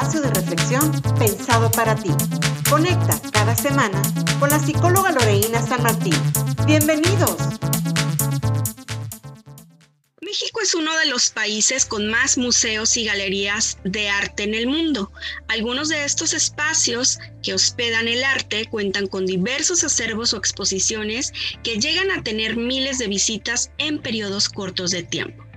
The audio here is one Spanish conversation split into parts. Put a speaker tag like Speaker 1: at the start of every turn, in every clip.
Speaker 1: espacio de reflexión pensado para ti. Conecta cada semana con la psicóloga Loreína San Martín. Bienvenidos.
Speaker 2: México es uno de los países con más museos y galerías de arte en el mundo. Algunos de estos espacios que hospedan el arte cuentan con diversos acervos o exposiciones que llegan a tener miles de visitas en periodos cortos de tiempo.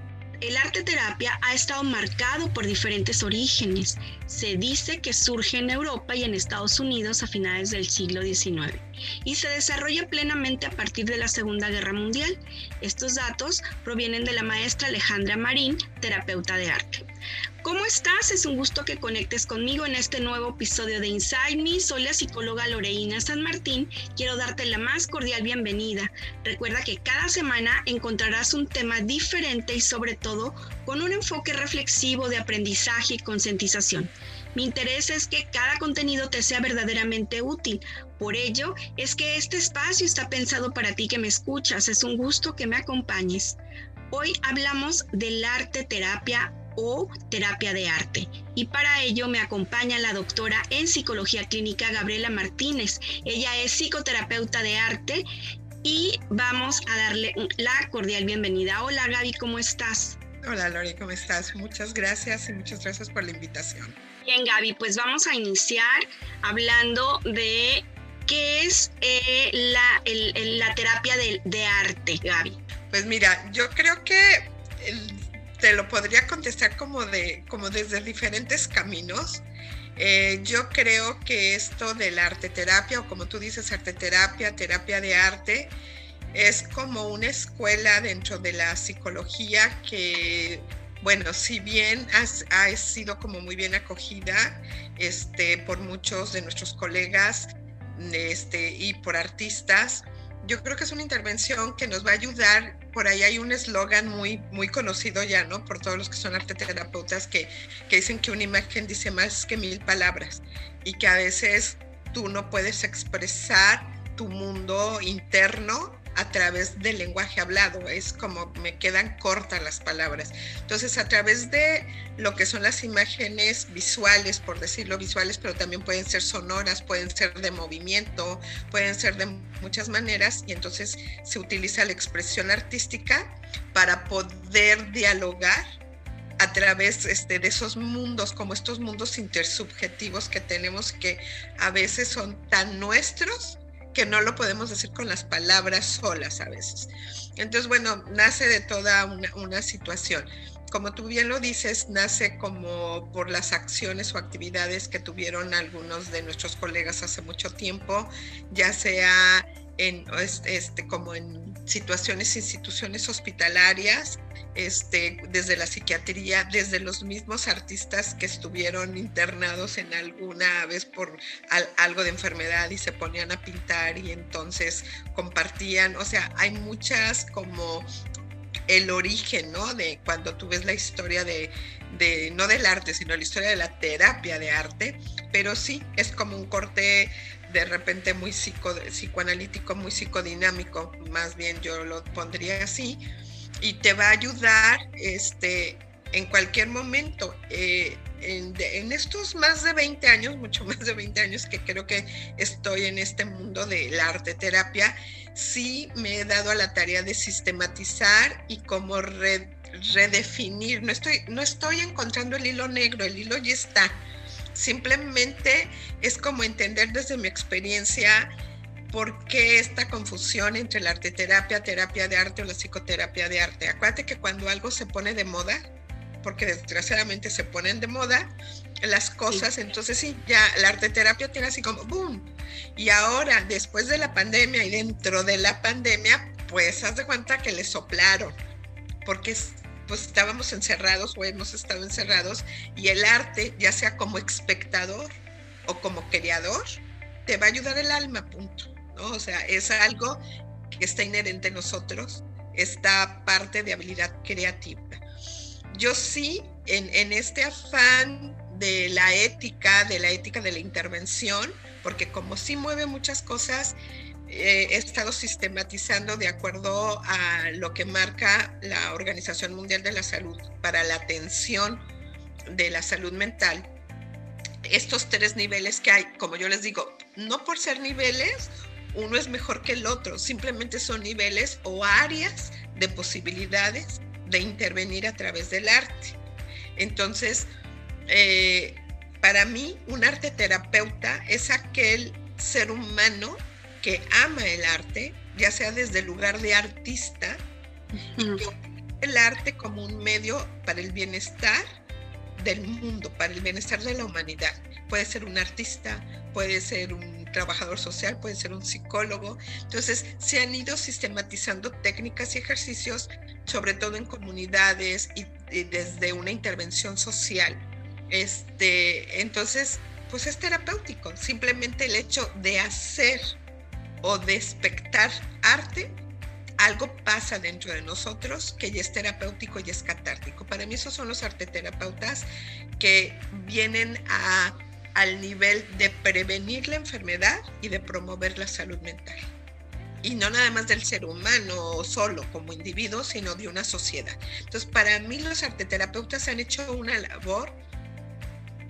Speaker 2: El arte terapia ha estado marcado por diferentes orígenes. Se dice que surge en Europa y en Estados Unidos a finales del siglo XIX y se desarrolla plenamente a partir de la Segunda Guerra Mundial. Estos datos provienen de la maestra Alejandra Marín, terapeuta de arte. ¿Cómo estás? Es un gusto que conectes conmigo en este nuevo episodio de Inside Me. Soy la psicóloga Loreina San Martín. Quiero darte la más cordial bienvenida. Recuerda que cada semana encontrarás un tema diferente y sobre todo con un enfoque reflexivo de aprendizaje y concientización. Mi interés es que cada contenido te sea verdaderamente útil. Por ello es que este espacio está pensado para ti que me escuchas. Es un gusto que me acompañes. Hoy hablamos del arte terapia o terapia de arte. Y para ello me acompaña la doctora en psicología clínica Gabriela Martínez. Ella es psicoterapeuta de arte y vamos a darle la cordial bienvenida. Hola Gaby, ¿cómo estás?
Speaker 3: Hola Lori, ¿cómo estás? Muchas gracias y muchas gracias por la invitación.
Speaker 2: Bien Gaby, pues vamos a iniciar hablando de qué es eh, la, la, terapia de, de arte, Gaby.
Speaker 3: Pues mira, yo creo que el te lo podría contestar como, de, como desde diferentes caminos. Eh, yo creo que esto del arte terapia, o como tú dices, arte terapia, terapia de arte, es como una escuela dentro de la psicología que, bueno, si bien ha sido como muy bien acogida este, por muchos de nuestros colegas este, y por artistas, yo creo que es una intervención que nos va a ayudar. Por ahí hay un eslogan muy, muy conocido ya, ¿no? Por todos los que son arteterapeutas que, que dicen que una imagen dice más que mil palabras y que a veces tú no puedes expresar tu mundo interno a través del lenguaje hablado, es como me quedan cortas las palabras. Entonces, a través de lo que son las imágenes visuales, por decirlo visuales, pero también pueden ser sonoras, pueden ser de movimiento, pueden ser de muchas maneras, y entonces se utiliza la expresión artística para poder dialogar a través este, de esos mundos, como estos mundos intersubjetivos que tenemos que a veces son tan nuestros que no lo podemos decir con las palabras solas a veces. Entonces, bueno, nace de toda una, situación. Como tú bien lo dices, nace como por las acciones o actividades que tuvieron algunos de nuestros colegas hace mucho tiempo, ya sea en, este, como en situaciones, instituciones hospitalarias, este, desde la psiquiatría, desde los mismos artistas que estuvieron internados en alguna vez por algo de enfermedad y se ponían a pintar y entonces compartían, o sea, hay muchas como el origen, ¿no? De cuando tú ves la historia de, de, no del arte, sino la historia de la terapia de arte, pero sí, es como un corte de repente muy psico, psicoanalítico, muy psicodinámico, más bien yo lo pondría así, y te va a ayudar este, en cualquier momento. Eh, en, estos más de 20 años, mucho más de 20 años que creo que estoy en este mundo de la arte terapia, sí me he dado a la tarea de sistematizar y como redefinir. No estoy, no estoy encontrando el hilo negro, el hilo ya está. Simplemente es como entender desde mi experiencia por qué esta confusión entre la arteterapia, terapia de arte o la psicoterapia de arte. Acuérdate que cuando algo se pone de moda, porque desgraciadamente se ponen de moda las cosas, entonces sí, ya la arteterapia tiene así como boom. Y ahora, después de la pandemia y dentro de la pandemia, pues haz de cuenta que le soplaron, porque pues estábamos encerrados o hemos estado encerrados y el arte, ya sea como espectador o como creador, te va a ayudar el alma, punto. O sea, es algo que está inherente en nosotros, esta parte de habilidad creativa. Yo sí, en, este afán de la ética, de la ética de la intervención, porque como sí mueve muchas cosas, eh, he estado sistematizando de acuerdo a lo que marca la Organización Mundial de la Salud para la atención de la salud mental estos tres niveles que hay, como yo les digo, no por ser niveles, uno es mejor que el otro, simplemente son niveles o áreas de posibilidades de intervenir a través del arte. Entonces, eh, para mí, un arte terapeuta es aquel ser humano que ama el arte, ya sea desde el lugar de artista, el arte como un medio para el bienestar del mundo, para el bienestar de la humanidad. Puede ser un artista, puede ser un trabajador social, puede ser un psicólogo. Entonces, se han ido sistematizando técnicas y ejercicios, sobre todo en comunidades y, desde una intervención social. Este, entonces, pues es terapéutico. Simplemente el hecho de hacer o de espectar arte algo pasa dentro de nosotros que ya es terapéutico y es catártico. Para mí esos son los arteterapeutas que vienen al nivel de prevenir la enfermedad y de promover la salud mental. Y no nada más del ser humano solo como individuo, sino de una sociedad. Entonces, para mí los arteterapeutas han hecho una labor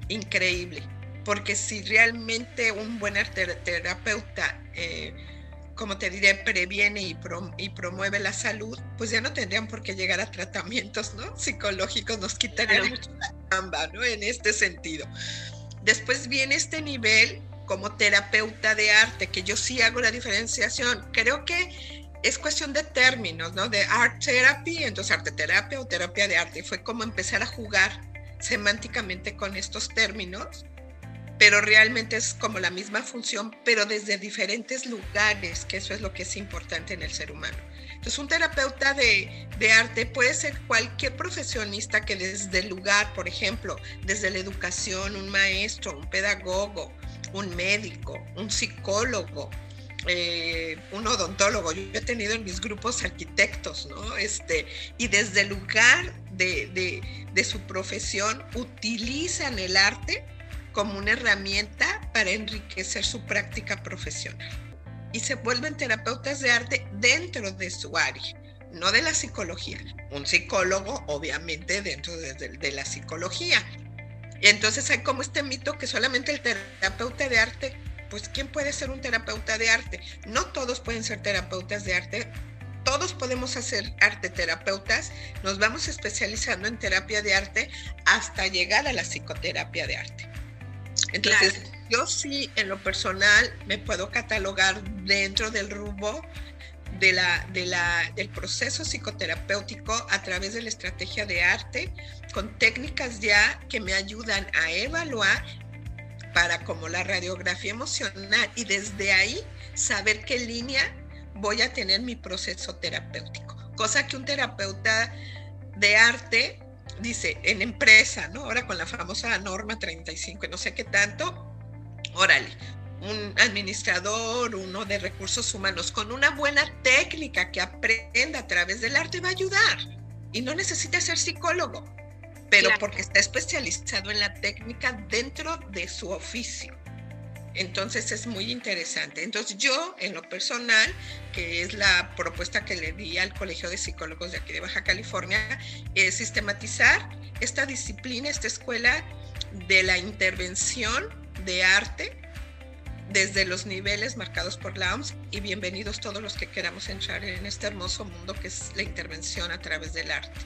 Speaker 3: increíble, porque si realmente un buen arteterapeuta eh, como te diré, previene y, y, promueve la salud, pues ya no tendrían por qué llegar a tratamientos ¿no? psicológicos, nos quitarían mucho la chamba, ¿no? En este sentido. Después viene este nivel como terapeuta de arte, que yo sí hago la diferenciación. Creo que es cuestión de términos, ¿no? De art therapy, entonces arte terapia o terapia de arte. Fue como empezar a jugar semánticamente con estos términos pero realmente es como la misma función, pero desde diferentes lugares, que eso es lo que es importante en el ser humano. Entonces, un terapeuta de, arte puede ser cualquier profesionista que desde el lugar, por ejemplo, desde la educación, un maestro, un pedagogo, un médico, un psicólogo, eh, un odontólogo. Yo he tenido en mis grupos arquitectos, ¿no? Este, y desde el lugar de, de su profesión utilizan el arte como una herramienta para enriquecer su práctica profesional. Y se vuelven terapeutas de arte dentro de su área, no de la psicología. Un psicólogo, obviamente, dentro de, la psicología. Y entonces hay como este mito que solamente el terapeuta de arte, pues ¿quién puede ser un terapeuta de arte? No todos pueden ser terapeutas de arte, todos podemos hacer arte terapeutas, nos vamos especializando en terapia de arte hasta llegar a la psicoterapia de arte. Entonces, yo sí, en lo personal, me puedo catalogar dentro del rumbo de la, de la, del proceso psicoterapéutico a través de la estrategia de arte, con técnicas ya que me ayudan a evaluar para como la radiografía emocional y desde ahí saber qué línea voy a tener mi proceso terapéutico. Cosa que un terapeuta de arte dice, en empresa, ¿no? Ahora con la famosa norma 35, no sé qué tanto, órale, un administrador, uno de recursos humanos, con una buena técnica que aprenda a través del arte va a ayudar. Y no necesita ser psicólogo, pero porque está especializado en la técnica dentro de su oficio. Entonces es muy interesante. Entonces yo, en lo personal, que es la propuesta que le di al Colegio de Psicólogos de aquí de Baja California, es sistematizar esta disciplina, esta escuela de la intervención de arte desde los niveles marcados por la OMS y bienvenidos todos los que queramos entrar en este hermoso mundo que es la intervención a través del arte.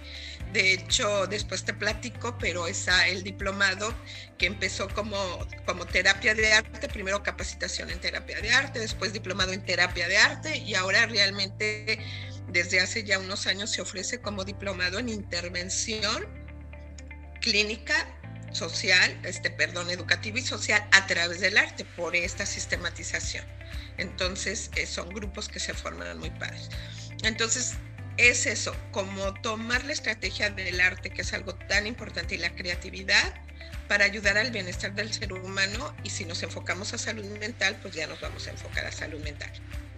Speaker 3: De hecho, después te platico, pero es el diplomado que empezó como, como terapia de arte, primero capacitación en terapia de arte, después diplomado en terapia de arte y ahora realmente desde hace ya unos años se ofrece como diplomado en intervención clínica social, este, perdón, educativo y social a través del arte por esta sistematización. Entonces, eh, son grupos que se forman muy padres. Entonces, es eso, como tomar la estrategia del arte, que es algo tan importante, y la creatividad para ayudar al bienestar del ser humano y si nos enfocamos a salud mental, pues ya nos vamos a enfocar a salud mental.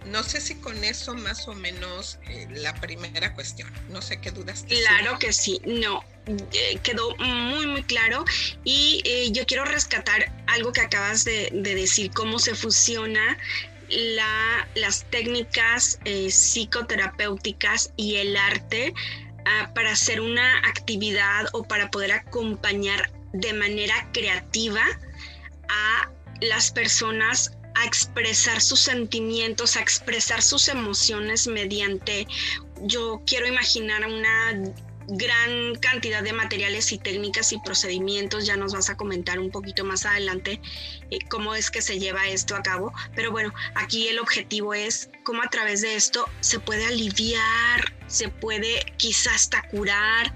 Speaker 3: No sé si con eso más o menos eh, la primera cuestión. No sé qué dudas.
Speaker 2: Claro que sí. No, eh, quedó muy, muy claro. Y eh, yo quiero rescatar algo que acabas de, decir, cómo se fusiona la, las técnicas psicoterapéuticas y el arte ah, para hacer una actividad o para poder acompañar de manera creativa a las personas a expresar sus sentimientos, a expresar sus emociones mediante, yo quiero imaginar una gran cantidad de materiales y técnicas y procedimientos. Ya nos vas a comentar un poquito más adelante eh, cómo es que se lleva esto a cabo. Pero bueno, aquí el objetivo es cómo a través de esto se puede aliviar, se puede quizás hasta curar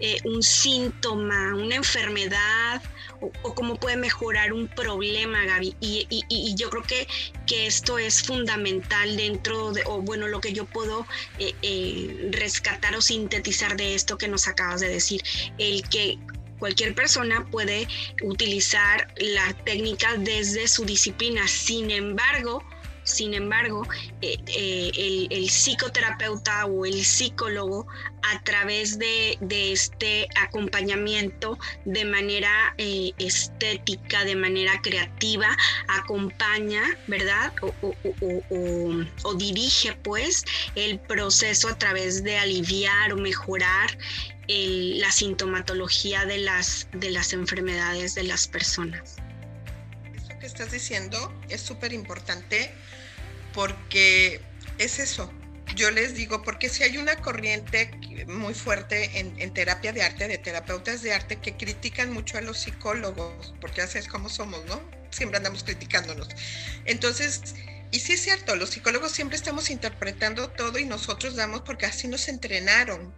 Speaker 2: eh, un síntoma, una enfermedad o, cómo puede mejorar un problema, Gaby. Y, yo creo que, que, esto es fundamental dentro de, o bueno, lo que yo puedo eh, eh, rescatar o sintetizar de esto que nos acabas de decir, el que cualquier persona puede utilizar la técnica desde su disciplina. Sin embargo, sin embargo, eh, eh, el, psicoterapeuta o el psicólogo a través de, este acompañamiento de manera eh, estética, de manera creativa, acompaña, ¿verdad? O, dirige pues el proceso a través de aliviar o mejorar la sintomatología de las, de las enfermedades de las personas.
Speaker 3: Estás diciendo es súper importante porque es eso. Yo les digo, porque si hay una corriente muy fuerte en, terapia de arte, de terapeutas de arte, que critican mucho a los psicólogos, porque ya sabes cómo somos, ¿no? Siempre andamos criticándonos. Entonces, y sí es cierto, los psicólogos siempre estamos interpretando todo y nosotros damos porque así nos entrenaron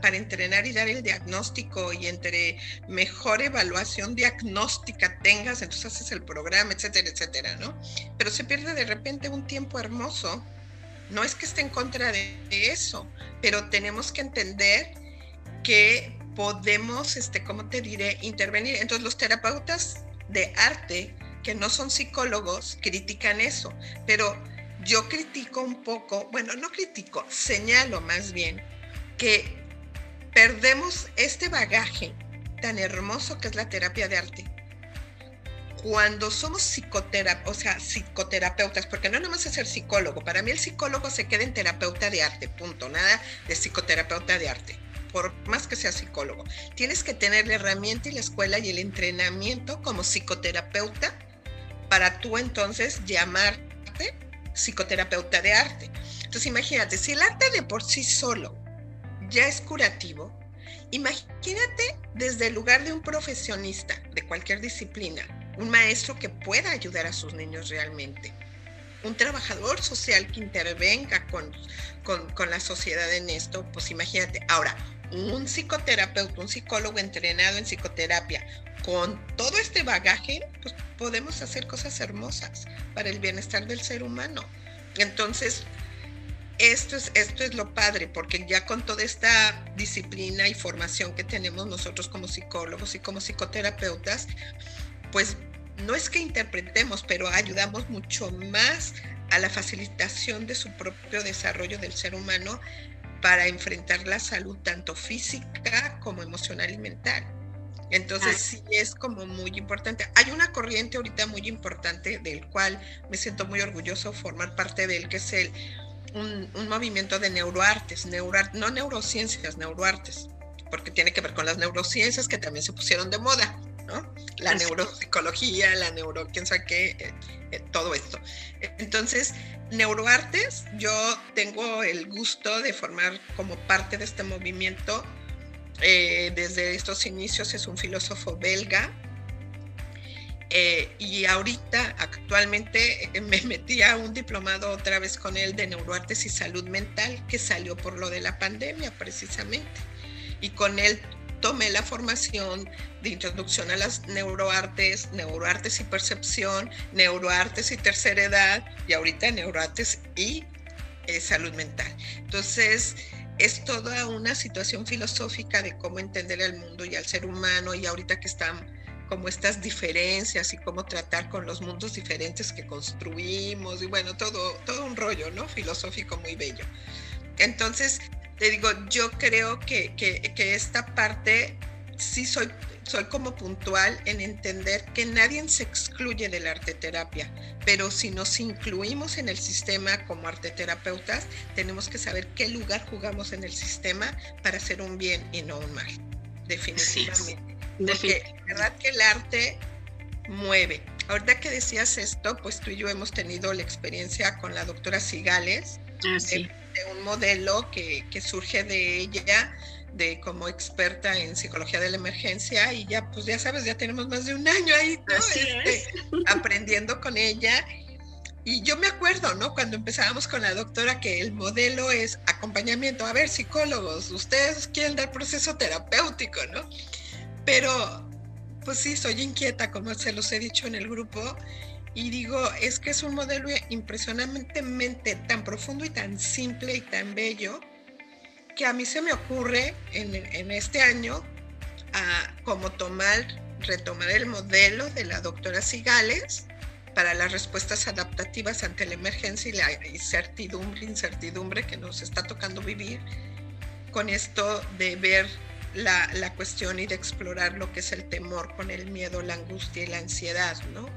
Speaker 3: para entrenar y dar el diagnóstico y entre mejor evaluación diagnóstica tengas, entonces haces el programa, etcétera, etcétera, ¿no? Pero se pierde de repente un tiempo hermoso. No es que esté en contra de eso, pero tenemos que entender que podemos, este, ¿cómo te diré?, intervenir. Entonces los terapeutas de arte que no son psicólogos critican eso, pero yo critico un poco, bueno, no critico, señalo más bien que perdemos este bagaje tan hermoso que es la terapia de arte. Cuando somos psicoterapeutas, o sea, psicoterapeutas, porque no nomás es ser psicólogo, para mí el psicólogo se queda en terapeuta de arte, punto, nada de psicoterapeuta de arte por más que sea psicólogo. Tienes que tener la herramienta y la escuela y el entrenamiento como psicoterapeuta para tú entonces llamarte psicoterapeuta de arte. Entonces imagínate, si el arte de por sí solo ya es curativo, imagínate desde el lugar de un profesionista de cualquier disciplina, un maestro que pueda ayudar a sus niños realmente, un trabajador social que intervenga con, con, con la sociedad en esto, pues imagínate, ahora, un psicoterapeuta, un psicólogo entrenado en psicoterapia, con todo este bagaje, pues podemos hacer cosas hermosas para el bienestar del ser humano. Entonces, esto es, esto es lo padre, porque ya con toda esta disciplina y formación que tenemos nosotros como psicólogos y como psicoterapeutas, pues no es que interpretemos, pero ayudamos mucho más a la facilitación de su propio desarrollo del ser humano para enfrentar la salud tanto física como emocional y mental. Entonces sí es como muy importante. Hay una corriente ahorita muy importante del cual me siento muy orgulloso formar parte de él, que es el, un, movimiento de neuroartes, no neurociencias, neuroartes, porque tiene que ver con las neurociencias que también se pusieron de moda, ¿no? La neuropsicología, la neuro, quién sabe qué, eh, eh, todo esto. Entonces, neuroartes, yo tengo el gusto de formar como parte de este movimiento eh, desde estos inicios es un filósofo belga. Eh, y ahorita, actualmente, eh, me metí a un diplomado otra vez con él de neuroartes y salud mental, que salió por lo de la pandemia precisamente. Y con él tomé la formación de introducción a las neuroartes, neuroartes y percepción, neuroartes y tercera edad, y ahorita neuroartes y salud mental. Entonces, es toda una situación filosófica de cómo entender al mundo y al ser humano y ahorita que están como estas diferencias y cómo tratar con los mundos diferentes que construimos y bueno, todo, todo un rollo, ¿no? Filosófico muy bello. Entonces, te digo, yo creo que, que, que esta parte sí soy soy como puntual en entender que nadie se excluye de la arteterapia, pero si nos incluimos en el sistema como arteterapeutas, tenemos que saber qué lugar jugamos en el sistema para hacer un bien y no un mal, definitivamente. Porque la verdad que el arte mueve. Ahorita que decías esto, pues tú y yo hemos tenido la experiencia con la doctora Cigales,
Speaker 2: ah,
Speaker 3: de, un modelo que, que surge de ella de como experta en psicología de la emergencia y ya pues ya sabes, ya tenemos más de un año ahí este, aprendiendo con ella. Y yo me acuerdo, ¿no? Cuando empezábamos con la doctora que el modelo es acompañamiento. A ver, psicólogos, ustedes quieren dar proceso terapéutico, ¿no? Pero, pues sí, soy inquieta, como se los he dicho en el grupo, y digo, es que es un modelo impresionantemente tan profundo y tan simple y tan bello que a mí se me ocurre en, este año como tomar, retomar el modelo de la doctora Cigales para las respuestas adaptativas ante la emergencia y la incertidumbre, incertidumbre que nos está tocando vivir, con esto de ver la, la cuestión y de explorar lo que es el temor con el miedo, la angustia y la ansiedad, ¿no?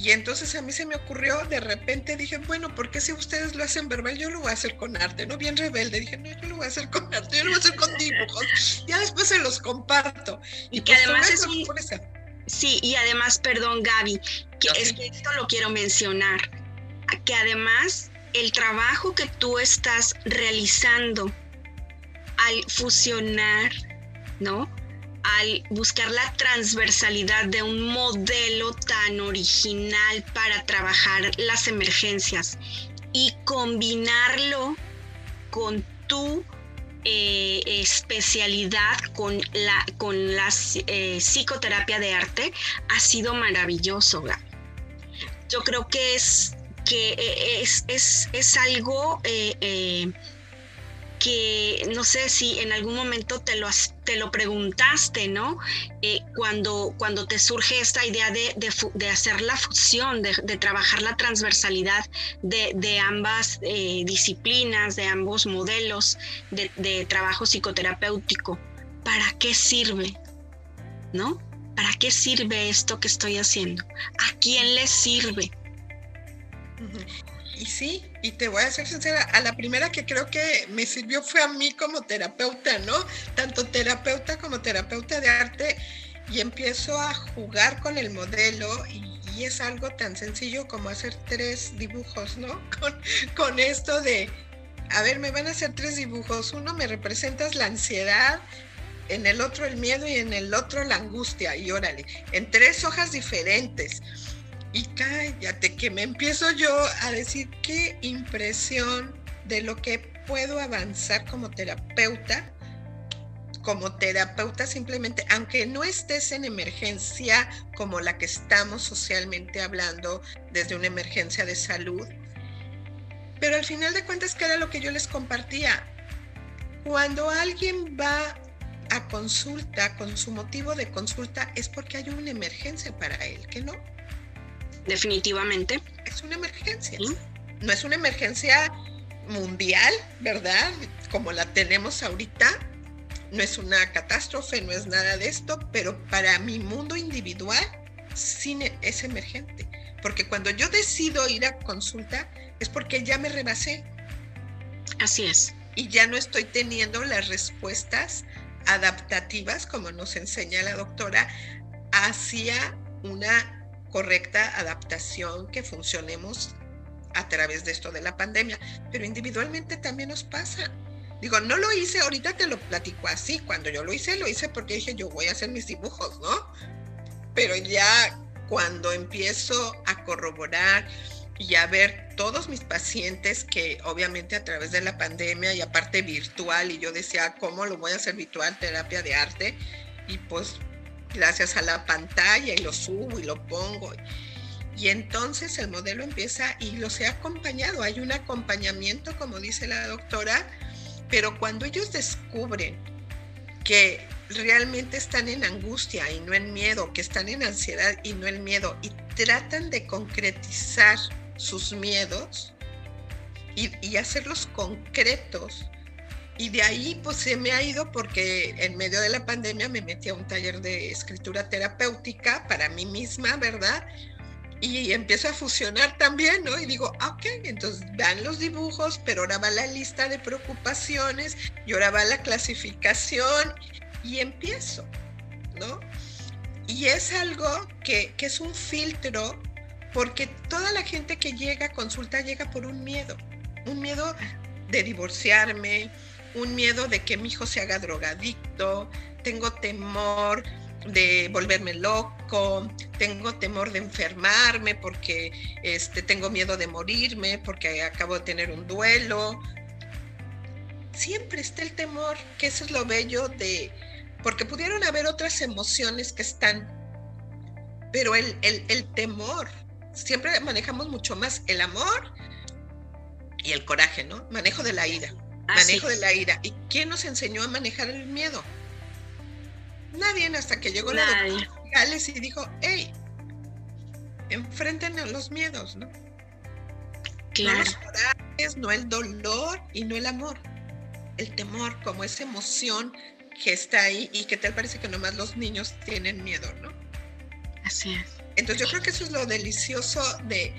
Speaker 3: Y entonces a mí se me ocurrió, de repente dije, bueno, ¿por qué si ustedes lo hacen verbal, yo lo voy a hacer con arte? ¿No? Bien rebelde. Dije, no, yo lo voy a hacer con arte, yo lo voy a hacer con dibujos. Ya después se los comparto.
Speaker 2: Y, que pues, además es un... Sí, y además, perdón, Gaby, que es que esto lo quiero mencionar, que además el trabajo que tú estás realizando al fusionar, ¿no? Al buscar la transversalidad de un modelo tan original para trabajar las emergencias y combinarlo con tu eh, especialidad con la, con la eh, psicoterapia de arte ha sido maravilloso. Yo creo que es que eh, es, es, es algo que no sé si en algún momento te lo, te lo preguntaste, ¿no? Eh, cuando, cuando te surge esta idea de, de, hacer la fusión, de, trabajar la transversalidad de, ambas eh, disciplinas, de ambos modelos de, trabajo psicoterapéutico, ¿para qué sirve? ¿No? ¿Para qué sirve esto que estoy haciendo? ¿A quién le sirve?
Speaker 3: Y sí, y te voy a ser sincera, a la primera que creo que me sirvió fue a mí como terapeuta, ¿no? Tanto terapeuta como terapeuta de arte, y empiezo a jugar con el modelo y, es algo tan sencillo como hacer tres dibujos, ¿no? Con, con esto de, a ver, me van a hacer tres dibujos, uno me representas la ansiedad, en el otro el miedo y en el otro la angustia, y órale, en tres hojas diferentes y cállate, que me empiezo yo a decir qué impresión de lo que puedo avanzar como terapeuta. Como terapeuta simplemente, aunque no estés en emergencia como la que estamos socialmente hablando desde una emergencia de salud, pero al final de cuentas, ¿qué era lo que yo les compartía? Cuando alguien va a consulta con su motivo de consulta es porque hay una emergencia para él, ¿que no?
Speaker 2: Definitivamente.
Speaker 3: Es una emergencia. No es una emergencia mundial, ¿verdad? Como la tenemos ahorita. No es una catástrofe, no es nada de esto, pero para mi mundo individual sí es emergente. Porque cuando yo decido ir a consulta es porque ya me rebasé.
Speaker 2: Así es.
Speaker 3: Y ya no estoy teniendo las respuestas adaptativas, como nos enseña la doctora, hacia una correcta adaptación, que funcionemos a través de esto de la pandemia, pero individualmente también nos pasa. Digo, no lo hice, ahorita te lo platico así, cuando yo lo hice, lo hice porque dije, yo voy a hacer mis dibujos, ¿no? Pero ya cuando empiezo a corroborar y a ver todos mis pacientes que obviamente a través de la pandemia y aparte virtual, y yo decía, ¿cómo lo voy a hacer virtual, terapia de arte? Y pues gracias a la pantalla y lo subo y lo pongo. Y entonces el modelo empieza y los he acompañado. Hay un acompañamiento, como dice la doctora, pero cuando ellos descubren que realmente están en angustia y no en miedo, que están en ansiedad y no en miedo, y tratan de concretizar sus miedos y, y hacerlos concretos, y de ahí pues se me ha ido porque en medio de la pandemia me metí a un taller de escritura terapéutica para mí misma, ¿verdad? Y empiezo a fusionar también, ¿no? Y digo, ah, ok, entonces van los dibujos, pero ahora va la lista de preocupaciones y ahora va la clasificación y empiezo, ¿no? y es algo que, que es un filtro porque toda la gente que llega a consulta llega por un miedo, un miedo de divorciarme, un miedo de que mi hijo se haga drogadicto, tengo temor de volverme loco, tengo temor de enfermarme porque este, tengo miedo de morirme, porque acabo de tener un duelo. Siempre está el temor, que eso es lo bello de, porque pudieron haber otras emociones que están, pero el, el temor, siempre manejamos mucho más el amor y el coraje, ¿no? Manejo de la ira, manejo de la ira. ¿Y quién nos enseñó a manejar el miedo? Nadie hasta que llegó la doctora Gales y dijo, hey, enfrenten a los miedos, ¿no? No los corajes, no el dolor y no el amor. El temor como esa emoción que está ahí y que tal parece que nomás los niños tienen miedo, ¿no?
Speaker 2: Así es.
Speaker 3: Entonces yo creo que eso es lo delicioso de,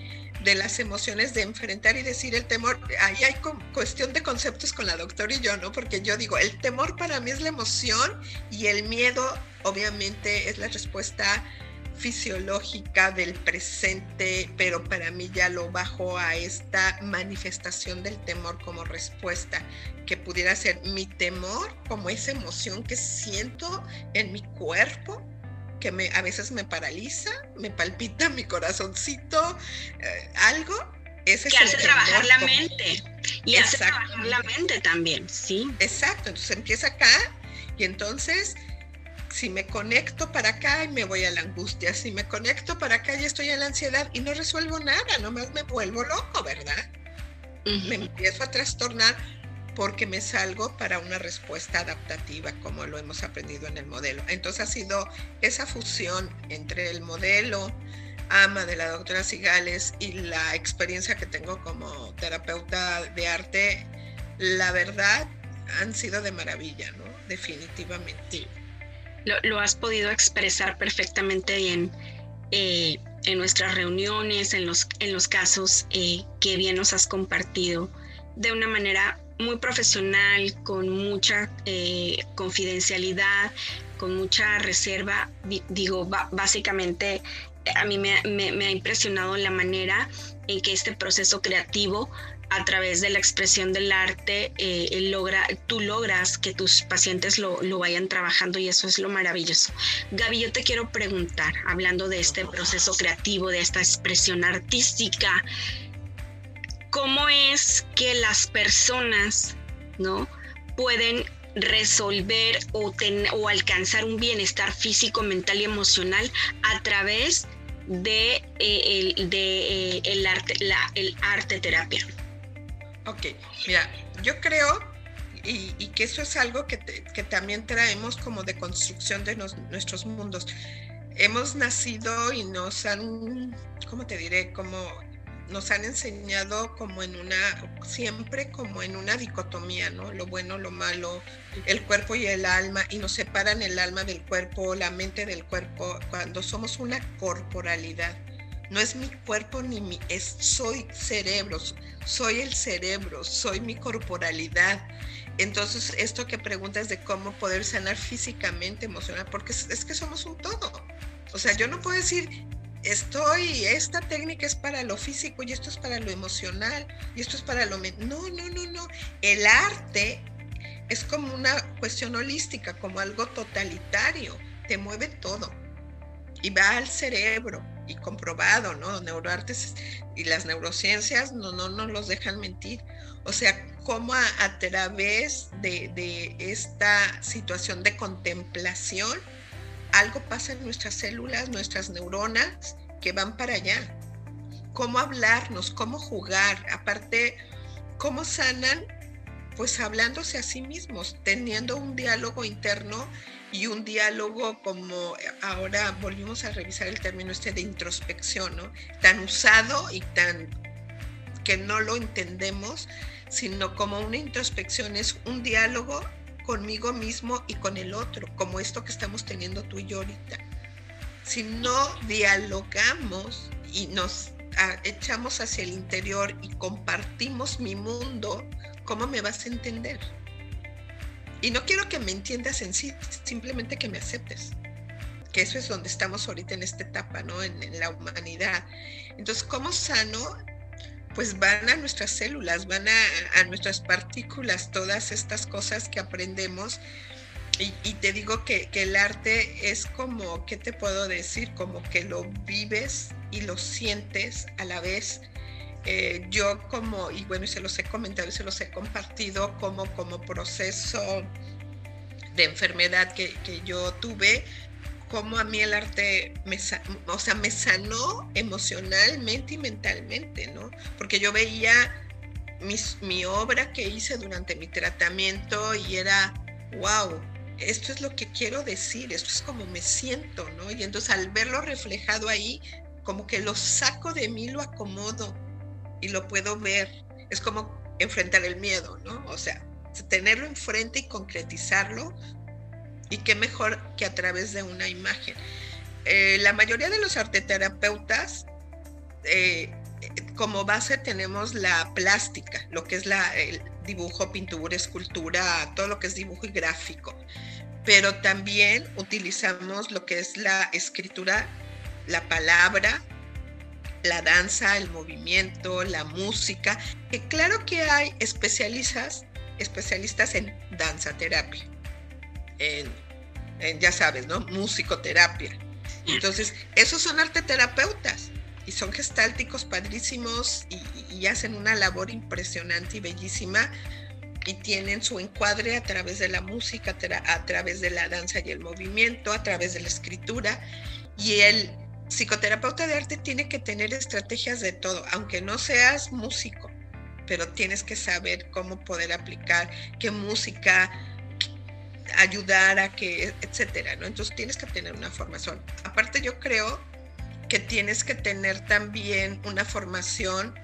Speaker 3: de las emociones de enfrentar y decir el temor, ahí hay cuestión de conceptos con la doctora y yo, ¿no? Porque yo digo, el temor para mí es la emoción y el miedo obviamente es la respuesta fisiológica del presente, pero para mí ya lo bajo a esta manifestación del temor como respuesta, que pudiera ser mi temor como esa emoción que siento en mi cuerpo que me, a veces me paraliza, me palpita mi corazoncito, eh, algo.
Speaker 2: Ese que hace trabajar la mente. Y hace trabajar la mente también, sí.
Speaker 3: Exacto, entonces empieza acá y entonces si me conecto para acá y me voy a la angustia, si me conecto para acá y estoy en la ansiedad y no resuelvo nada, nomás me vuelvo loco, ¿verdad? Me empiezo a trastornar porque me salgo para una respuesta adaptativa, como lo hemos aprendido en el modelo. Entonces ha sido esa fusión entre el modelo AMA de la doctora Sigales y la experiencia que tengo como terapeuta de arte, la verdad han sido de maravilla, ¿no? Definitivamente.
Speaker 2: Lo, has podido expresar perfectamente bien eh, en nuestras reuniones, en los, en los casos eh, que bien nos has compartido de una manera muy profesional, con mucha eh, confidencialidad, con mucha reserva. Digo, básicamente a mí me, ha impresionado la manera en que este proceso creativo a través de la expresión del arte, eh, logra, tú logras que tus pacientes lo, lo, vayan trabajando y eso es lo maravilloso. Gaby, yo te quiero preguntar, hablando de este proceso creativo, de esta expresión artística, cómo es que las personas, ¿no? Pueden resolver o, alcanzar un bienestar físico, mental y emocional a través de, eh, eh, el, arte, terapia.
Speaker 3: Ok, mira, yo creo y, que eso es algo que, que, también traemos como de construcción de nuestros mundos. Hemos nacido y nos han, ¿cómo te diré? Como nos han enseñado como en una, siempre como en una dicotomía, ¿no? Lo bueno, lo malo, el cuerpo y el alma, y nos separan el alma del cuerpo, la mente del cuerpo, cuando somos una corporalidad. No es mi cuerpo ni mi, es, soy cerebro, soy el cerebro, soy mi corporalidad. Entonces, esto que preguntas de cómo poder sanar físicamente, emocional, porque es, es que somos un todo. O sea, yo no puedo decir, estoy, esta técnica es para lo físico y esto es para lo emocional y esto es para lo... No, no, no, no. El arte es como una cuestión holística, como algo totalitario, te mueve todo y va al cerebro y comprobado, ¿no? Neuroartes y las neurociencias no, no nos los dejan mentir. O sea, cómo a, través de, de esta situación de contemplación, algo pasa en nuestras células, nuestras neuronas, que van para allá. Cómo hablarnos, cómo jugar, aparte, cómo sanan, pues hablándose a sí mismos, teniendo un diálogo interno y un diálogo como ahora volvimos a revisar el término este de introspección, ¿no? Tan usado y tan que no lo entendemos, sino como una introspección es un diálogo conmigo mismo y con el otro, como esto que estamos teniendo tú y yo ahorita. Si no dialogamos y nos ah, echamos hacia el interior y compartimos mi mundo, ¿cómo me vas a entender? Y no quiero que me entiendas en sí, simplemente que me aceptes. que eso es donde estamos ahorita en esta etapa, ¿no? En, la humanidad. Entonces, ¿cómo sano? Pues van a nuestras células, van a, nuestras partículas, todas estas cosas que aprendemos. Y, te digo que, el arte es como, ¿qué te puedo decir? Como que lo vives y lo sientes a la vez. Eh, yo como, y bueno, se los he comentado y se los he compartido como, como proceso de enfermedad que, que yo tuve, como a mí el arte me, o sea, me sanó emocionalmente y mentalmente, ¿no? Porque yo veía mi obra que hice durante mi tratamiento y era, wow, esto es lo que quiero decir, esto es como me siento, ¿no? Y entonces al verlo reflejado ahí, como que lo saco de mí, lo acomodo y lo puedo ver. Es como enfrentar el miedo, ¿no? O sea, tenerlo enfrente y concretizarlo y qué mejor que a través de una imagen. Eh, la mayoría de los arteterapeutas, eh, como base tenemos la plástica, lo que es el dibujo, pintura, escultura, todo lo que es dibujo y gráfico. Pero también utilizamos lo que es la escritura, la palabra, la danza, el movimiento, la música, que claro que hay especialistas, especialistas en danza terapia en, ya sabes, ¿no? Musicoterapia. Entonces, esos son arteterapeutas y son gestálticos padrísimos y, hacen una labor impresionante y bellísima y tienen su encuadre a través de la música, a través de la danza y el movimiento, a través de la escritura. Y el psicoterapeuta de arte tiene que tener estrategias de todo, aunque no seas músico, pero tienes que saber cómo poder aplicar qué música, ayudar a que, etcétera, ¿no? Entonces tienes que tener una formación. Aparte yo creo que tienes que tener también una formación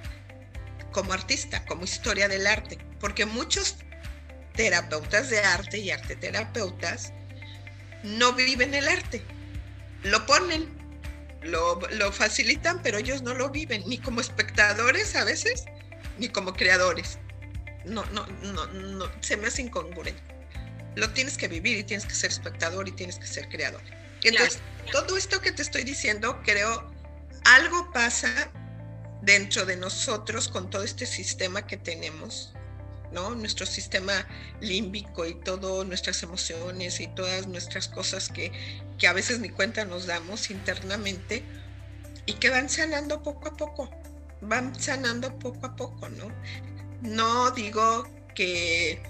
Speaker 3: como artista, como historia del arte, porque muchos terapeutas de arte y arte terapeutas no viven el arte, lo ponen, lo, lo facilitan, pero ellos no lo viven, ni como espectadores a veces, ni como creadores. No, no, no, no, se me hace incongruente lo tienes que vivir y tienes que ser espectador y tienes que ser creador. Entonces, todo esto que te estoy diciendo, creo, algo pasa dentro de nosotros con todo este sistema que tenemos, ¿no? Nuestro sistema límbico y todas nuestras emociones y todas nuestras cosas que, que a veces ni cuenta nos damos internamente y que van sanando poco a poco, van sanando poco a poco, ¿no? No digo que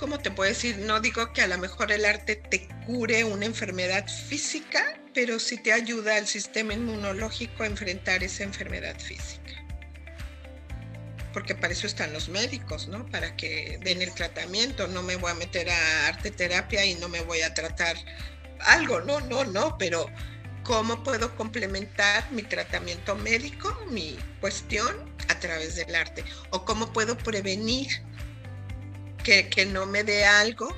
Speaker 3: ¿cómo te puedo decir? No digo que a lo mejor el arte te cure una enfermedad física, pero sí te ayuda al sistema inmunológico a enfrentar esa enfermedad física. Porque para eso están los médicos, ¿no? Para que den el tratamiento. No me voy a meter a arte terapia y no me voy a tratar algo, no, no, no, pero ¿cómo puedo complementar mi tratamiento médico, mi cuestión, a través del arte? ¿O cómo puedo prevenir que, no me dé algo,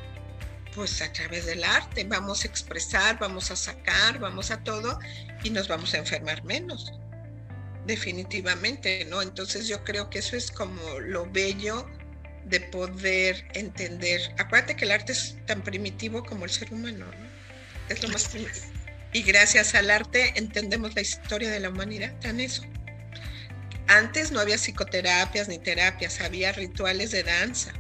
Speaker 3: pues a través del arte vamos a expresar, vamos a sacar, vamos a todo y nos vamos a enfermar menos. Definitivamente, ¿no? Entonces yo creo que eso es como lo bello de poder entender. Acuérdate que el arte es tan primitivo como el ser humano, ¿no? Es lo más primitivo. Y gracias al arte entendemos la historia de la humanidad, tan eso. Antes no había psicoterapias ni terapias, había rituales de danza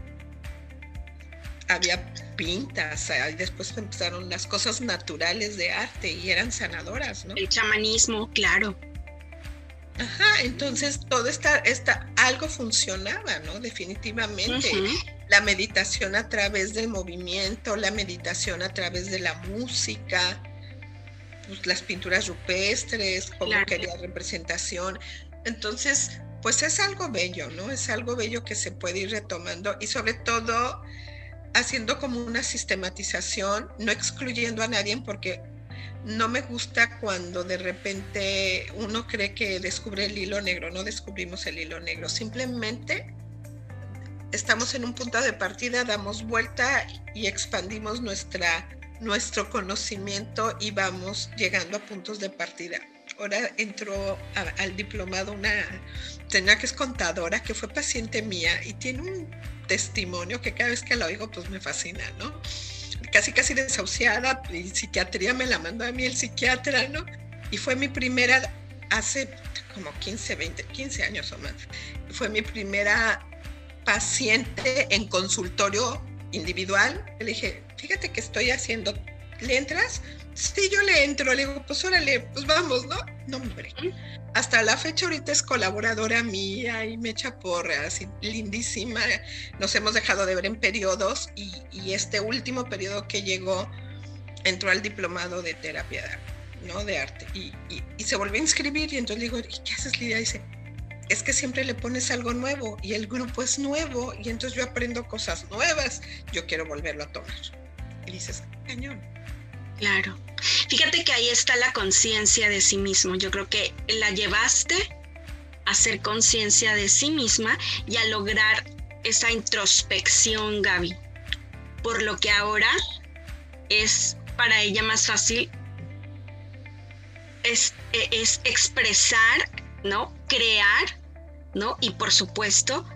Speaker 3: había pintas, y después empezaron las cosas naturales de arte y eran sanadoras, ¿no?
Speaker 2: El chamanismo, claro.
Speaker 3: Ajá, entonces todo esta, esta algo funcionaba, ¿no? Definitivamente. La meditación a través del movimiento, la meditación a través de la música, pues, las pinturas rupestres, como quería representación. Entonces, pues es algo bello, ¿no? Es algo bello que se puede ir retomando y sobre todo haciendo como una sistematización, no excluyendo a nadie porque no me gusta cuando de repente uno cree que descubre el hilo negro, no descubrimos el hilo negro, simplemente estamos en un punto de partida, damos vuelta y expandimos nuestra, nuestro conocimiento y vamos llegando a puntos de partida. Ahora entró al diplomado una señora que es contadora, que fue paciente mía y tiene un testimonio que cada vez que lo oigo pues me fascina, ¿no? casi casi desahuciada, y psiquiatría me la mandó a mí el psiquiatra, ¿no? Y fue mi primera, hace como 15, 20, 15 años o más, fue mi primera paciente en consultorio individual. Le dije, fíjate que estoy haciendo, ¿le entras? Sí, yo le entro, le digo, pues órale, pues vamos, ¿no? No, hombre. Hasta la fecha ahorita es colaboradora mía y me echa porras, y lindísima. Nos hemos dejado de ver en periodos y, este último periodo que llegó entró al diplomado de terapia ¿no? de arte y, se volvió a inscribir y entonces le digo, ¿y qué haces Lidia? Dice, es que siempre le pones algo nuevo y el grupo es nuevo y entonces yo aprendo cosas nuevas, yo quiero volverlo a tomar. Y dices, cañón.
Speaker 2: Claro. Fíjate que ahí está la conciencia de sí mismo. Yo creo que la llevaste a hacer conciencia de sí misma y a lograr esa introspección, Gaby. Por lo que ahora es para ella más fácil es, es expresar, ¿no? Crear, ¿no? Y por supuesto,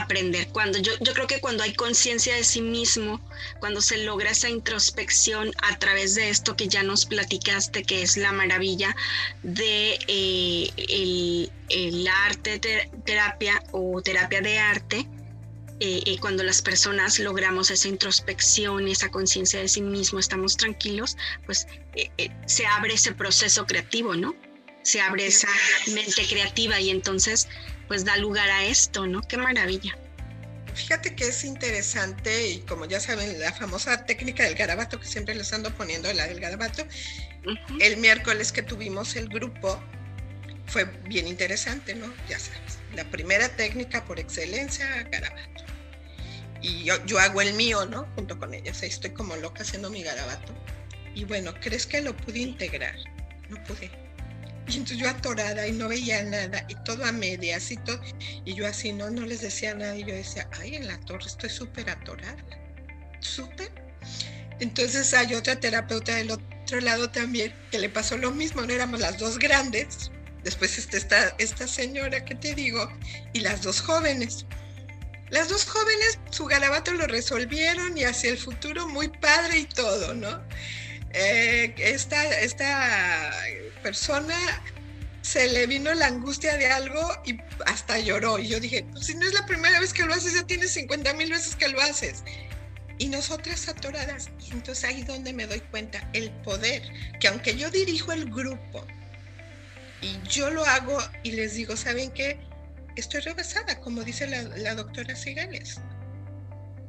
Speaker 2: aprender. Cuando yo, yo creo que cuando hay conciencia de sí mismo, cuando se logra esa introspección a través de esto que ya nos platicaste, que es la maravilla de eh, el, arte terapia o terapia de arte, eh, eh, cuando las personas logramos esa introspección y esa conciencia de sí mismo, estamos tranquilos, pues se abre ese proceso creativo, ¿no? Se abre esa mente creativa y entonces pues da lugar a esto, ¿no? Qué maravilla.
Speaker 3: Fíjate que es interesante y como ya saben, la famosa técnica del garabato que siempre les ando poniendo, la del garabato, el miércoles que tuvimos el grupo fue bien interesante, ¿no? Ya sabes, la primera técnica por excelencia, garabato. Y yo, yo hago el mío, ¿no? Junto con ellas, estoy como loca haciendo mi garabato. Y bueno, ¿crees que lo pude integrar? No pude y entonces yo atorada y no veía nada y todo a medias y todo. Y yo así no, no les decía nada y yo decía, ay, en la torre estoy súper atorada, súper. Entonces hay otra terapeuta del otro lado también que le pasó lo mismo, no éramos las dos grandes. Después está esta, esta señora que te digo y las dos jóvenes. Las dos jóvenes su garabato lo resolvieron y hacia el futuro muy padre y todo, ¿no? Eh, esta, esta persona se le vino la angustia de algo y hasta lloró. Y yo dije, pues si no es la primera vez que lo haces, ya tienes 50 mil veces que lo haces. Y nosotras atoradas. Y entonces ahí donde me doy cuenta, el poder, que aunque yo dirijo el grupo y yo lo hago y les digo, ¿saben qué? Estoy rebasada, como dice la, la doctora Sigales.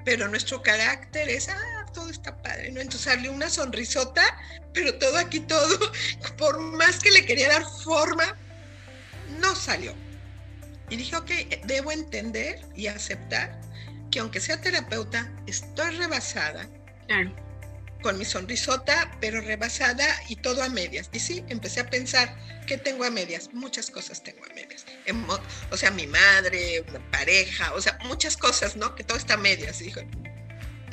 Speaker 3: Pero nuestro carácter es, ah, todo está padre, ¿no? Entonces salió una sonrisota, pero todo aquí, todo, por más que le quería dar forma, no salió. Y dije, ok, debo entender y aceptar que aunque sea terapeuta, estoy rebasada. Con mi sonrisota, pero rebasada y todo a medias. Y sí, empecé a pensar, ¿qué tengo a medias? Muchas cosas tengo a medias. O sea, mi madre, una pareja, o sea, muchas cosas, ¿no? Que todo está a medias. Y dije,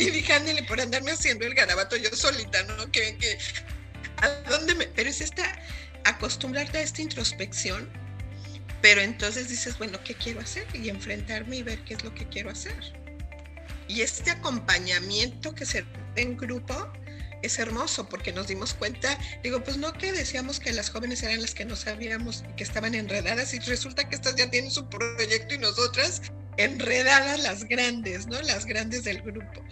Speaker 3: y dije, por andarme haciendo el garabato yo solita, ¿no? Que, que, ¿a dónde me...? Pero es esta, acostumbrarte a esta introspección, pero entonces dices, bueno, ¿qué quiero hacer? Y enfrentarme y ver qué es lo que quiero hacer. Y este acompañamiento que se en grupo es hermoso porque nos dimos cuenta, digo, pues no que decíamos que las jóvenes eran las que no sabíamos que estaban enredadas y resulta que estas ya tienen su proyecto y nosotras enredadas las grandes, ¿no? Las grandes del grupo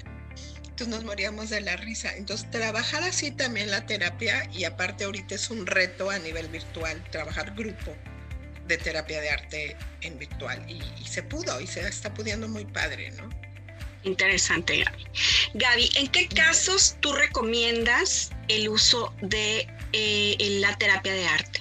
Speaker 3: nos moríamos de la risa. Entonces, trabajar así también la terapia y aparte ahorita es un reto a nivel virtual, trabajar grupo de terapia de arte en virtual y, se pudo y se está pudiendo muy padre, ¿no?
Speaker 2: Interesante, Gaby. Gaby, ¿en qué casos tú recomiendas el uso de eh, la terapia de arte?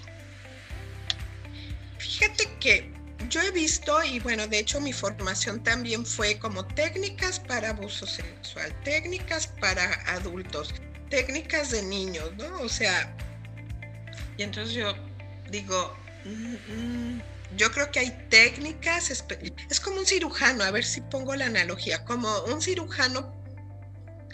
Speaker 3: Fíjate que yo he visto, y bueno, de hecho mi formación también fue como técnicas para abuso sexual, técnicas para adultos, técnicas de niños, ¿no? O sea, y entonces yo digo, mm, mm, yo creo que hay técnicas, es como un cirujano, a ver si pongo la analogía, como un cirujano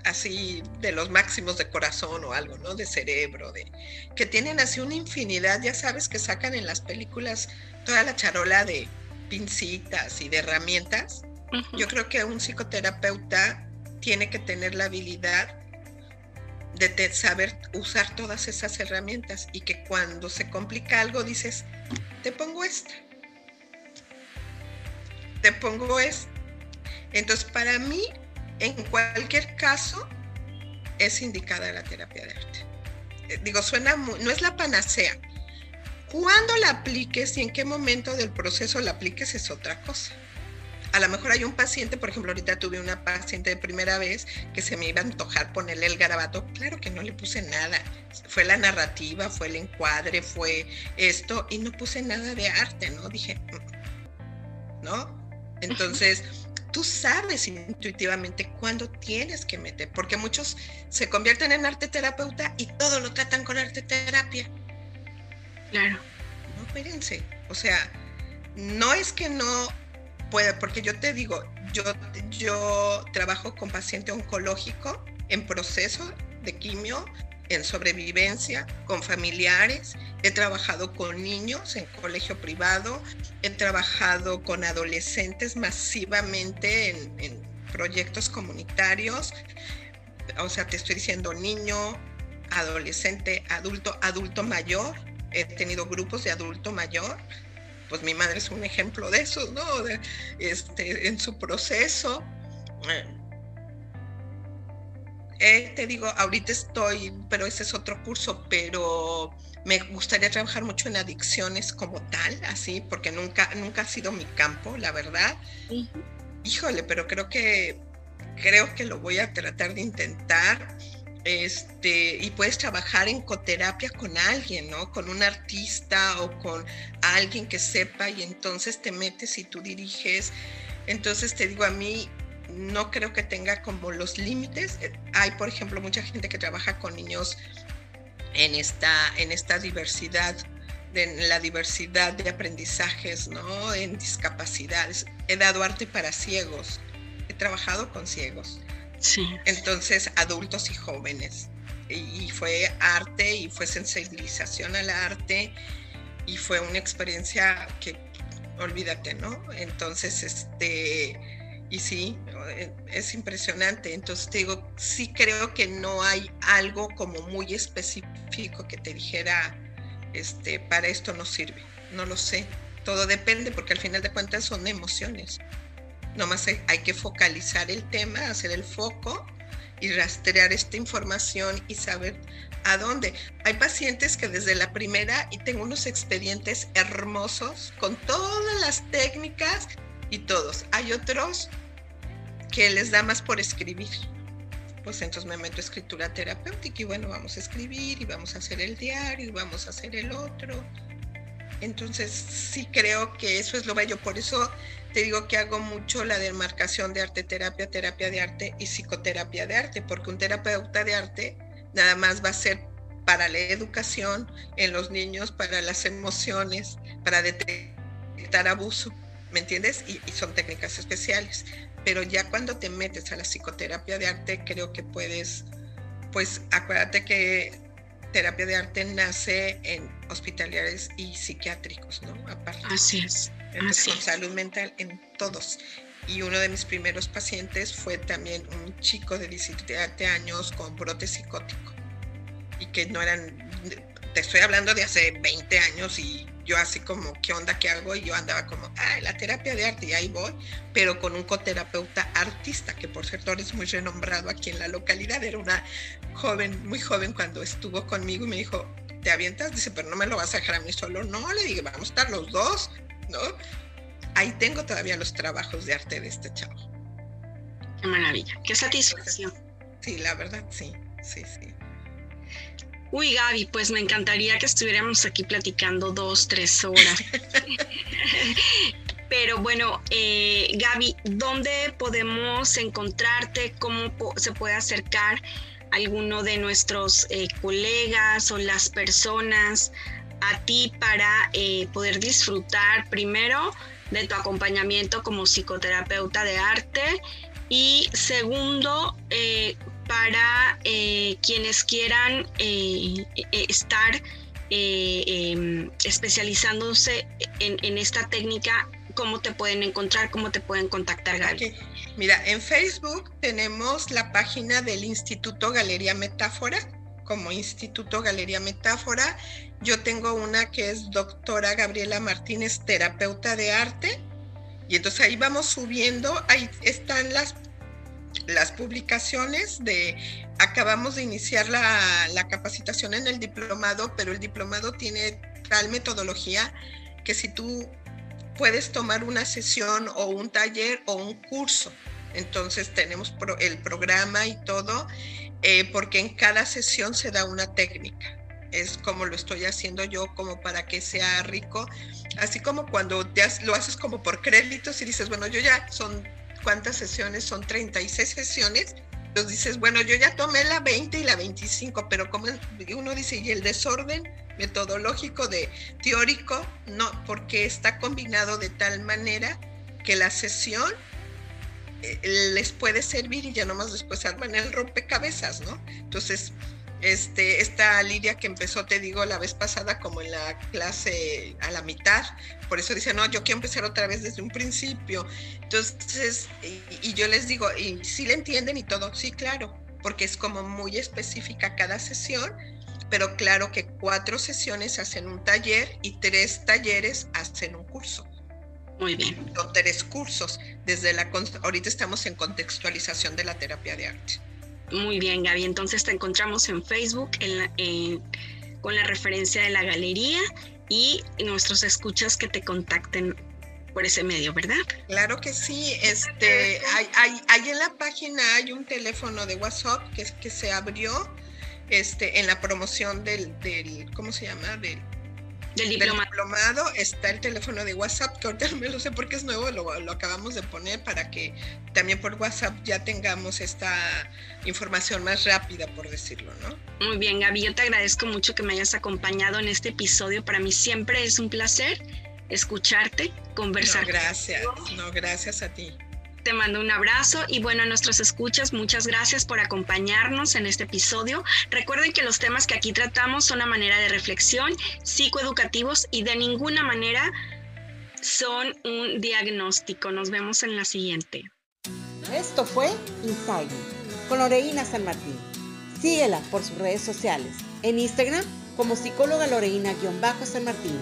Speaker 3: así de los máximos de corazón o algo, ¿no? De cerebro, de que tienen así una infinidad, ya sabes que sacan en las películas toda la charola de pincitas y de herramientas, yo creo que un psicoterapeuta tiene que tener la habilidad de saber usar todas esas herramientas y que cuando se complica algo dices, te pongo esta, te pongo esta. Entonces, para mí, en cualquier caso, es indicada la terapia de arte. Eh, digo, suena no es la panacea. Cuando la apliques y en qué momento del proceso la apliques es otra cosa a lo mejor hay un paciente, por ejemplo, ahorita tuve una paciente de primera vez que se me iba a antojar ponerle el garabato. Claro que no le puse nada. Fue la narrativa, fue el encuadre, fue esto, y no puse nada de arte, ¿no? Dije, mm", ¿no? Entonces, tú sabes intuitivamente cuándo tienes que meter, porque muchos se convierten en arte terapeuta y todo lo tratan con arte terapia.
Speaker 2: Claro.
Speaker 3: No, espérense. O sea, no es que no porque yo te digo, yo, yo trabajo con paciente oncológico en proceso de quimio, en sobrevivencia, con familiares, he trabajado con niños en colegio privado, he trabajado con adolescentes masivamente en, proyectos comunitarios, o sea, te estoy diciendo niño, adolescente, adulto, adulto mayor, he tenido grupos de adulto mayor, pues mi madre es un ejemplo de eso, ¿no? este, en su proceso. Eh, te digo, ahorita estoy, pero ese es otro curso, pero me gustaría trabajar mucho en adicciones como tal, así, porque nunca, nunca ha sido mi campo, la verdad. Híjole, pero creo que, creo que lo voy a tratar de intentar este, y puedes trabajar en coterapia con alguien, ¿no? Con un artista o con alguien que sepa y entonces te metes y tú diriges. Entonces te digo, a mí no creo que tenga como los límites. Hay, por ejemplo, mucha gente que trabaja con niños en esta, en esta diversidad, en la diversidad de aprendizajes, ¿no? En discapacidades. He dado arte para ciegos. He trabajado con ciegos. Entonces, adultos y jóvenes. Y, fue arte y fue sensibilización al arte y fue una experiencia que, olvídate, ¿no? Entonces, este, y sí, es impresionante. Entonces, te digo, sí creo que no hay algo como muy específico que te dijera, este, para esto no sirve. No lo sé. Todo depende porque al final de cuentas son emociones. Nomás hay que focalizar el tema, hacer el foco y rastrear esta información y saber a dónde. Hay pacientes que desde la primera, y tengo unos expedientes hermosos con todas las técnicas y todos. Hay otros que les da más por escribir. Pues entonces me meto a escritura terapéutica y bueno, vamos a escribir y vamos a hacer el diario y vamos a hacer el otro. Entonces sí creo que eso es lo bello. Por eso te digo que hago mucho la demarcación de arte terapia, terapia de arte y psicoterapia de arte, porque un terapeuta de arte nada más va a ser para la educación en los niños, para las emociones, para detectar abuso, ¿me entiendes? Y, son técnicas especiales. Pero ya cuando te metes a la psicoterapia de arte, creo que puedes, pues acuérdate que terapia de arte nace en hospitalarios y psiquiátricos, ¿no?
Speaker 2: Aparte. Así es
Speaker 3: con salud mental en todos. Y uno de mis primeros pacientes fue también un chico de 17 años con brote psicótico. Y que no eran, te estoy hablando de hace 20 años y yo así como, ¿qué onda que hago? Y yo andaba como, ah, la terapia de arte, y ahí voy, pero con un coterapeuta artista, que por cierto es muy renombrado aquí en la localidad. Era una joven, muy joven cuando estuvo conmigo y me dijo, ¿te avientas? Dice, pero no me lo vas a dejar a mí solo. No, le dije, vamos a estar los dos ¿no? Ahí tengo todavía los trabajos de arte de este chavo.
Speaker 2: Qué maravilla, qué satisfacción.
Speaker 3: Sí, la verdad, sí, sí, sí.
Speaker 2: Uy, Gaby, pues me encantaría que estuviéramos aquí platicando dos, tres horas. Pero bueno, eh, Gaby, ¿dónde podemos encontrarte? ¿Cómo se puede acercar alguno de nuestros eh, colegas o las personas a ti para eh, poder disfrutar primero de tu acompañamiento como psicoterapeuta de arte y segundo para eh, quienes quieran estar em, especializándose en, esta técnica cómo te pueden encontrar, cómo te pueden contactar, Gaby.
Speaker 3: Mira, en Facebook tenemos la página del Instituto Galería Metáfora, como Instituto Galería Metáfora. Yo tengo una que es doctora Gabriela Martínez, terapeuta de arte. Y entonces ahí vamos subiendo, ahí están las, las publicaciones de, acabamos de iniciar la, la capacitación en el diplomado, pero el diplomado tiene tal metodología que si tú puedes tomar una sesión o un taller o un curso. Entonces tenemos el programa y todo, eh, porque en cada sesión se da una técnica. Es como lo estoy haciendo yo, como para que sea rico. Así como cuando lo haces como por créditos y dices, bueno, yo ya son, ¿cuántas sesiones? Son 36 sesiones. Entonces dices, bueno, yo ya tomé la 20 y la 25, pero como uno dice, y el desorden, metodológico de teórico, no, porque está combinado de tal manera que la sesión eh, les puede servir y ya nomás después arman el rompecabezas, ¿no? Entonces, este, esta Lidia que empezó, te digo, la vez pasada como en la clase a la mitad, por eso dice, no, yo quiero empezar otra vez desde un principio. Entonces, y, y yo les digo, ¿y si le entienden y todo? Sí, claro, porque es como muy específica cada sesión pero claro que cuatro sesiones hacen un taller y tres talleres hacen un curso.
Speaker 2: Muy bien.
Speaker 3: Son tres cursos. Desde la ahorita estamos en contextualización de la terapia de arte.
Speaker 2: Muy bien, Gaby. Entonces te encontramos en Facebook con la referencia de la galería y nuestros escuchas que te contacten por ese medio, ¿verdad?
Speaker 3: Claro que sí. Este, hay, hay, hay en la página hay un teléfono de WhatsApp que, que se abrió este, en la promoción del, del ¿cómo se llama? Del,
Speaker 2: del diplomado.
Speaker 3: está el teléfono de WhatsApp, que ahorita no me lo sé porque es nuevo, lo, lo, acabamos de poner para que también por WhatsApp ya tengamos esta información más rápida, por decirlo, ¿no?
Speaker 2: Muy bien, Gaby, yo te agradezco mucho que me hayas acompañado en este episodio. Para mí siempre es un placer escucharte, conversar.
Speaker 3: No, gracias, no, gracias a ti.
Speaker 2: Te mando un abrazo y bueno, a nuestros escuchas, muchas gracias por acompañarnos en este episodio. Recuerden que los temas que aquí tratamos son a manera de reflexión, psicoeducativos y de ninguna manera son un diagnóstico. Nos vemos en la siguiente.
Speaker 1: Esto fue Inside con Loreina San Martín. Síguela por sus redes sociales. En Instagram como psicóloga Loreina-San Martín.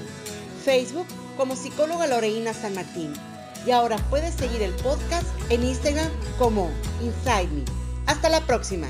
Speaker 1: Facebook como psicóloga Loreina San Martín y ahora puedes seguir el podcast en Instagram como Inside Me. Hasta la próxima.